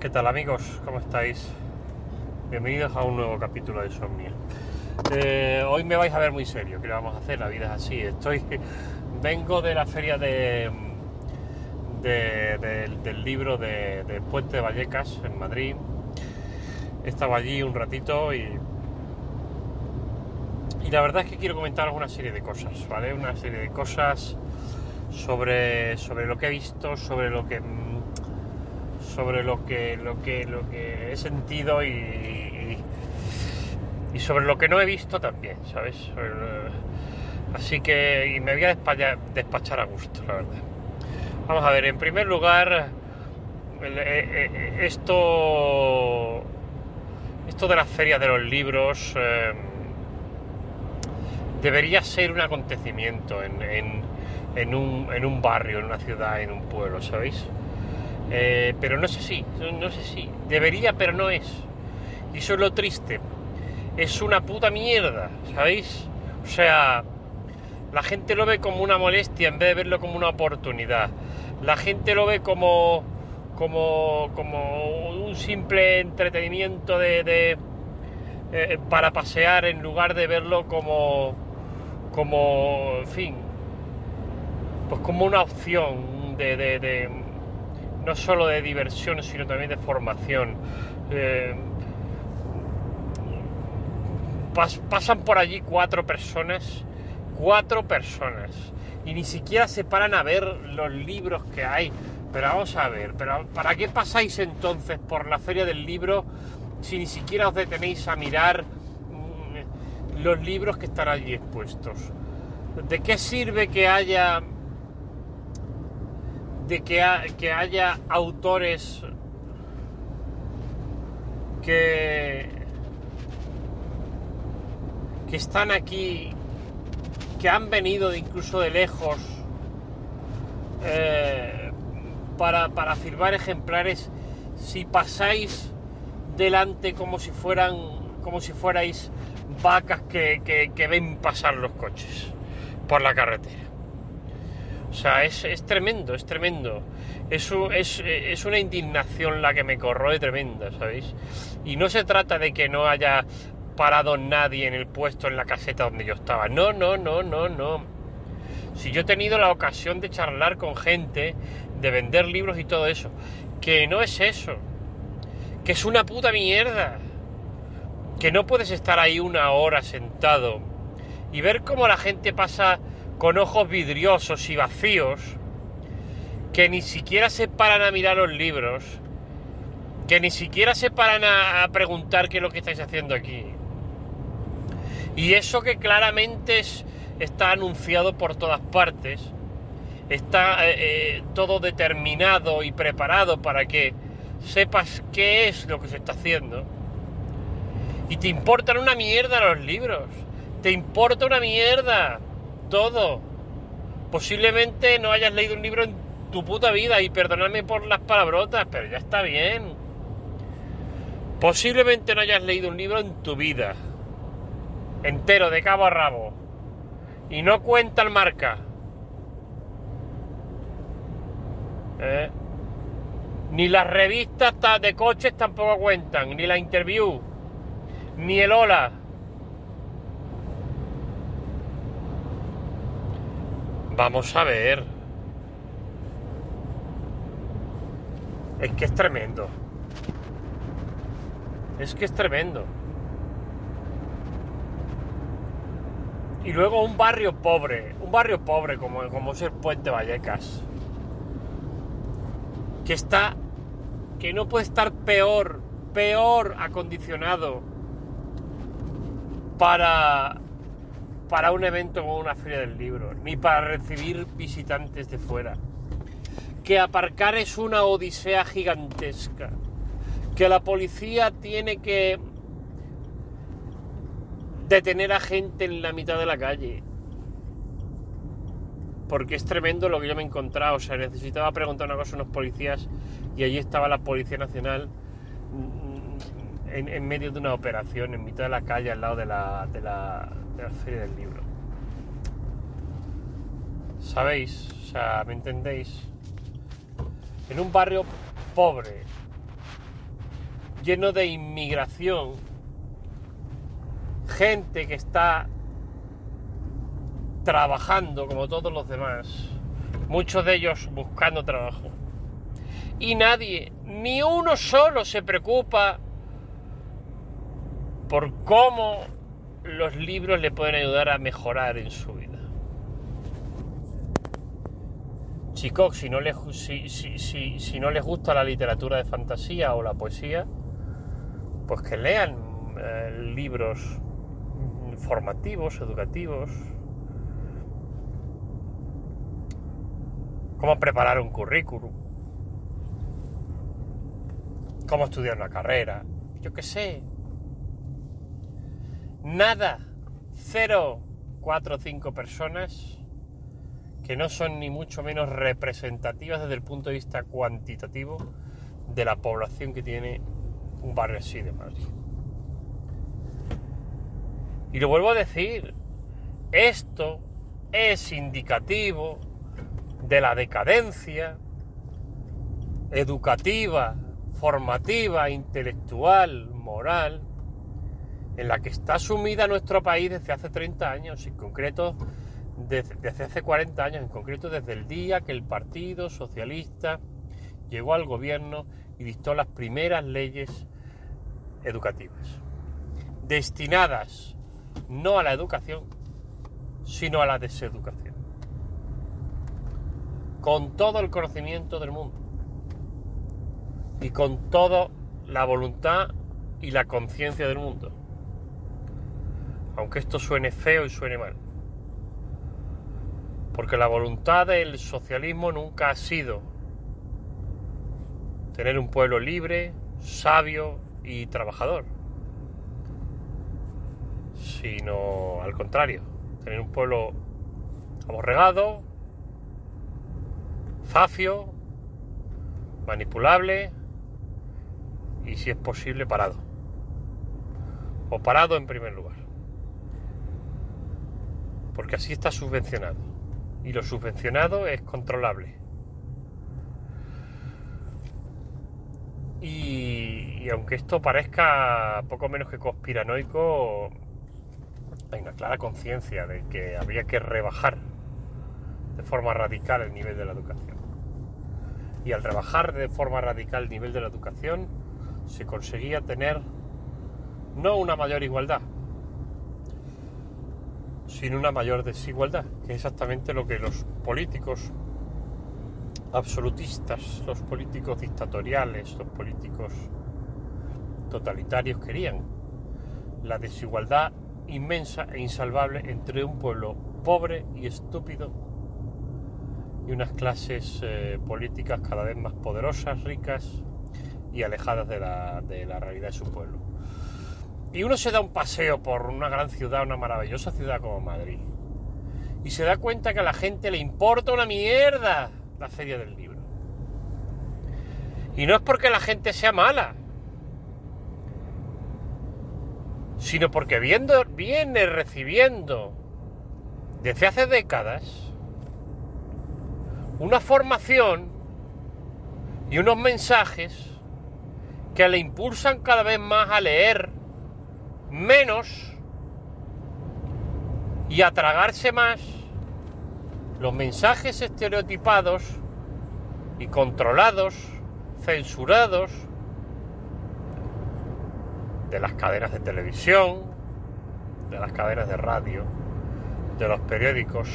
¿Qué tal amigos? ¿Cómo estáis? Bienvenidos a un nuevo capítulo de Somnia. Eh, hoy me vais a ver muy serio, ¿qué le vamos a hacer? La vida es así. Estoy, vengo de la feria de, de- de- del libro de, Puente de Vallecas en Madrid. Estaba allí un ratito y, y la verdad es que quiero comentaros una serie de cosas, ¿vale? Una serie de cosas sobre, sobre lo que he visto, sobre lo que sobre lo que lo que lo que he sentido y, y, sobre lo que no he visto también, ¿sabes? Así que y me voy a despachar, a gusto, la verdad. Vamos a ver, en primer lugar, eh, eh, esto esto de las ferias de los libros eh, debería ser un acontecimiento en, en- en un, en un barrio, en una ciudad, en un pueblo, ¿sabéis? Eh, pero no sé si, no sé si. Debería, pero no es. Y eso es lo triste. Es una puta mierda, ¿sabéis? O sea, la gente lo ve como una molestia en vez de verlo como una oportunidad. La gente lo ve como, como, como un simple entretenimiento de, eh, para pasear en lugar de verlo como, como, en fin, pues como una opción de- no solo de diversión, sino también de formación. Eh, pas- pasan por allí cuatro personas, cuatro personas, y ni siquiera se paran a ver los libros que hay. Pero vamos a ver, pero ¿para qué pasáis entonces por la feria del libro si ni siquiera os detenéis a mirar mm, los libros que están allí expuestos? ¿De qué sirve que haya de que, que haya autores que, que están aquí, que han venido de incluso de lejos eh, para, para firmar ejemplares, si pasáis delante como si fueran como si fuerais vacas que- que ven pasar los coches por la carretera. O sea, es, es tremendo, es tremendo. Es, es, es una indignación la que me corroe tremenda, ¿sabéis? Y no se trata de que no haya parado nadie en el puesto en la caseta donde yo estaba. No, no, no, no, no. Si yo he tenido la ocasión de charlar con gente, de vender libros y todo eso, que no es eso. Que es una puta mierda. Que no puedes estar ahí una hora sentado y ver cómo la gente pasa con ojos vidriosos y vacíos, que ni siquiera se paran a mirar los libros, que ni siquiera se paran a, preguntar qué es lo que estáis haciendo aquí. Y eso que claramente es- está anunciado por todas partes, está eh, eh, todo determinado y preparado para que sepas qué es lo que se está haciendo. Y te importan una mierda los libros. Te importa una mierda. Todo. Posiblemente no hayas leído un libro en tu puta vida y perdonadme por las palabrotas, pero ya está bien. Posiblemente no hayas leído un libro en tu vida. Entero, de cabo a rabo. Y no cuenta el marca. ¿Eh? Ni las revistas ta- de coches tampoco cuentan, ni la interview, ni el hola. Vamos a ver. Es que es tremendo. Es que es tremendo. Y luego un barrio pobre, un barrio pobre como, como es el Puente Vallecas, que está, que no puede estar peor, peor acondicionado para, para un evento como una feria del libro, ni para recibir visitantes de fuera. que aparcar es una odisea gigantesca, que la policía tiene que detener a gente en la mitad de la calle. Porque es tremendo lo que yo me he encontrado. O sea, necesitaba preguntar una cosa a unos policías y allí estaba la Policía Nacional mm, en, en medio de una operación, en mitad de la calle, al lado de la, de la, la Feria del Libro. ¿Sabéis? O sea, ¿me entendéis? En un barrio pobre, lleno de inmigración, gente que está trabajando como todos los demás, muchos de ellos buscando trabajo. Y nadie, ni uno solo se preocupa por cómo los libros le pueden ayudar a mejorar en su vida. Chicos, si no les, si, si, si, si no les gusta la literatura de fantasía o la poesía, pues que lean eh, libros formativos, educativos, cómo preparar un currículum, cómo estudiar una carrera, yo qué sé. Nada, cero, cuatro o cinco personas que no son ni mucho menos representativas desde el punto de vista cuantitativo de la población que tiene un barrio así de Madrid. Y lo vuelvo a decir, esto es indicativo de la decadencia educativa, formativa, intelectual, moral, en la que está sumida nuestro país desde hace 30 años, en concreto desde, desde hace 40 años, en concreto desde el día que el Partido Socialista llegó al gobierno y dictó las primeras leyes educativas, destinadas no a la educación, sino a la deseducación, con todo el conocimiento del mundo y con toda la voluntad y la conciencia del mundo, aunque esto suene feo y suene mal. Porque la voluntad del socialismo nunca ha sido tener un pueblo libre, sabio y trabajador, sino al contrario, tener un pueblo aborregado, zafio, manipulable y si es posible parado. O parado en primer lugar. Porque así está subvencionado. Y lo subvencionado es controlable. Y, aunque esto parezca poco menos que conspiranoico, hay una clara conciencia de que habría que rebajar de forma radical el nivel de la educación. Y al rebajar de forma radical el nivel de la educación, se conseguía tener no una mayor igualdad, sino una mayor desigualdad, que es exactamente lo que los políticos absolutistas, los políticos dictatoriales, los políticos totalitarios querían. La desigualdad inmensa e insalvable entre un pueblo pobre y estúpido y unas clases eh, políticas cada vez más poderosas, ricas y alejadas de la realidad de su pueblo. Y uno se da un paseo por una gran ciudad, una maravillosa ciudad como Madrid, y se da cuenta que a la gente le importa una mierda la feria del libro. Y no es porque la gente sea mala, sino porque viendo, viene recibiendo desde hace décadas una formación y unos mensajes que le impulsan cada vez más a leer menos y a tragarse más los mensajes estereotipados y controlados, censurados de las cadenas de televisión, de las cadenas de radio, de los periódicos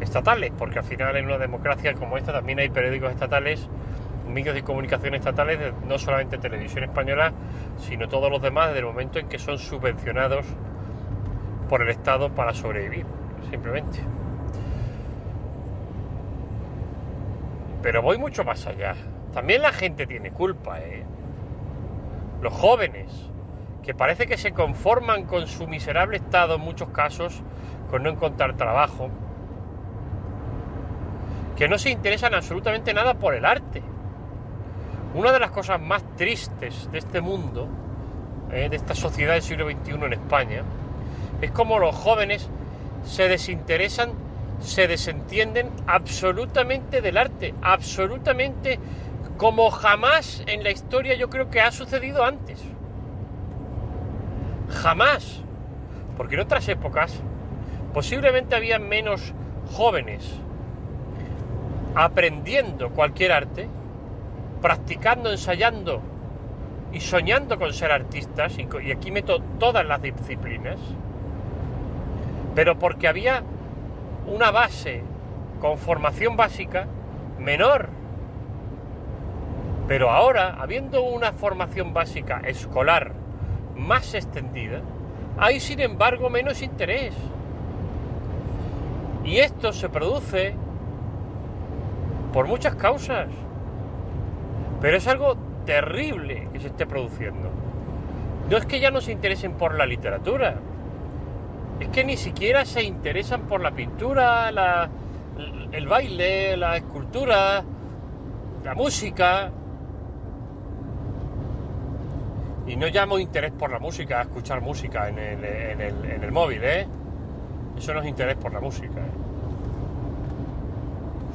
estatales, porque al final en una democracia como esta también hay periódicos estatales, medios de comunicación estatales, no solamente televisión española, sino todos los demás desde el momento en que son subvencionados por el Estado para sobrevivir, simplemente. Pero voy mucho más allá. También la gente tiene culpa, ¿eh? Los jóvenes, que parece que se conforman con su miserable estado en muchos casos, con no encontrar trabajo, que no se interesan absolutamente nada por el arte. Una de las cosas más tristes de este mundo, eh, de esta sociedad del siglo XXI en España, es como los jóvenes se desinteresan, se desentienden absolutamente del arte, absolutamente como jamás en la historia yo creo que ha sucedido antes. Jamás. Porque en otras épocas posiblemente había menos jóvenes aprendiendo cualquier arte, practicando, ensayando y soñando con ser artistas, y, aquí meto todas las disciplinas, pero porque había una base con formación básica menor. Pero ahora, habiendo una formación básica escolar más extendida, hay sin embargo menos interés. Y esto se produce por muchas causas. Pero es algo terrible que se esté produciendo. No es que ya no se interesen por la literatura, es que ni siquiera se interesan por la pintura, el baile, la escultura, la música. Y no llamo interés por la música, escuchar música en el móvil, ¿eh? Eso no es interés por la música. ¿eh?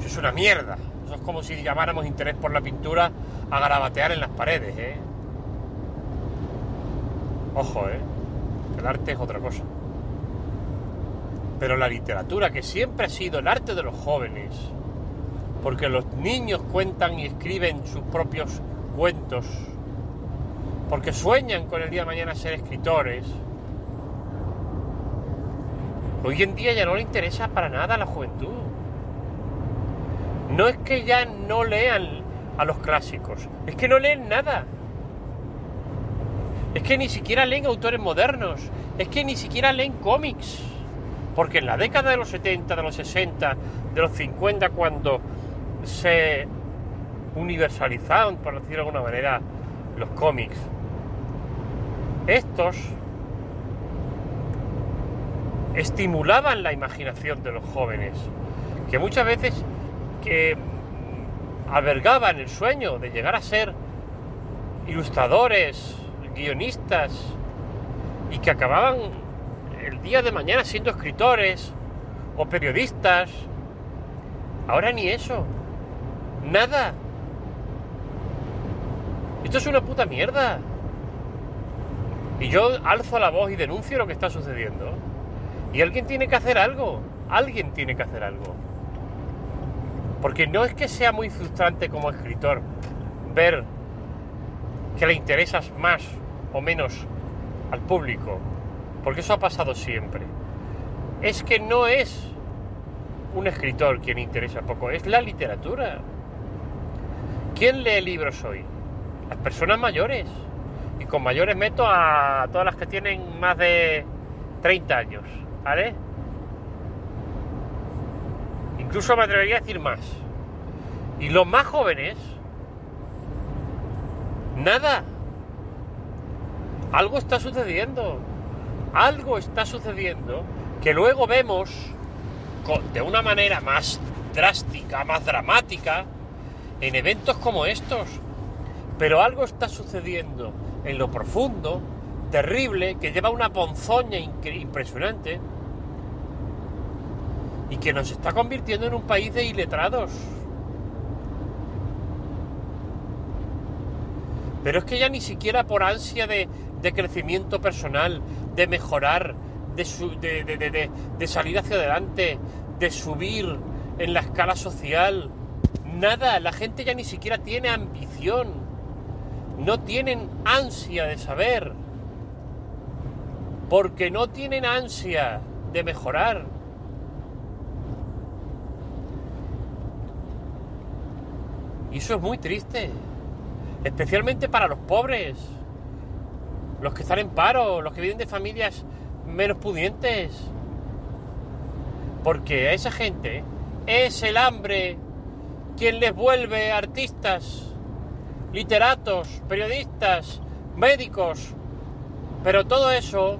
Eso es una mierda. Es como si llamáramos interés por la pintura a garabatear en las paredes, ¿eh? Ojo, ¿eh? El arte es otra cosa. Pero la literatura, que siempre ha sido el arte de los jóvenes, porque los niños cuentan y escriben sus propios cuentos, porque sueñan con el día de mañana ser escritores, hoy en día ya no le interesa para nada a la juventud. No es que ya no lean a los clásicos, es que no leen nada. Es que ni siquiera leen autores modernos, es que ni siquiera leen cómics. Porque en la década de los 70, de los 60, de los 50, cuando se universalizaron, por decirlo de alguna manera, los cómics, estos estimulaban la imaginación de los jóvenes, que muchas veces que albergaban el sueño de llegar a ser ilustradores, guionistas, y que acababan el día de mañana siendo escritores o periodistas. Ahora ni eso. Nada. Esto es una puta mierda. Y yo alzo la voz y denuncio lo que está sucediendo. Y alguien tiene que hacer algo. Alguien tiene que hacer algo. Porque no es que sea muy frustrante como escritor ver que le interesas más o menos al público porque eso ha pasado siempre. Es que no es un escritor quien interesa poco, es la literatura. ¿Quién lee libros hoy? Las personas mayores. Y con mayores meto a todas las que tienen más de 30 años, ¿vale? Incluso me atrevería a decir más. Y los más jóvenes, nada. Algo está sucediendo algo está sucediendo que luego vemos de una manera más drástica, más dramática, en eventos como estos. Pero algo está sucediendo en lo profundo, terrible, que lleva una ponzoña impresionante y que nos está convirtiendo en un país de iletrados. Pero es que ya ni siquiera por ansia de, de crecimiento personal, de mejorar, de, de, salir hacia adelante, de subir en la escala social. Nada, la gente ya ni siquiera tiene ambición, no tienen ansia de saber, porque no tienen ansia de mejorar. Y eso es muy triste, especialmente para los pobres los que están en paro, los que viven de familias menos pudientes. Porque a esa gente es el hambre quien les vuelve artistas, literatos, periodistas, médicos. Pero todo eso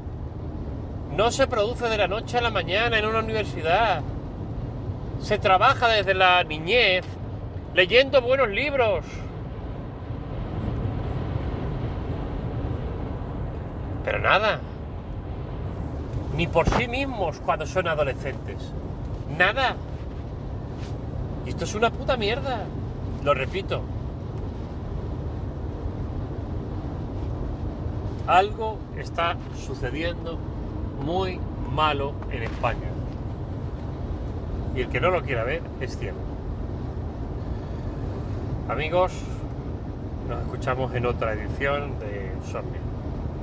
no se produce de la noche a la mañana en una universidad. Se trabaja desde la niñez, leyendo buenos libros. Pero nada, ni por sí mismos cuando son adolescentes. Nada. Y esto es una puta mierda. Lo repito. Algo está sucediendo muy malo en España. Y el que no lo quiera ver es ciego. Amigos, nos escuchamos en otra edición de Somnia.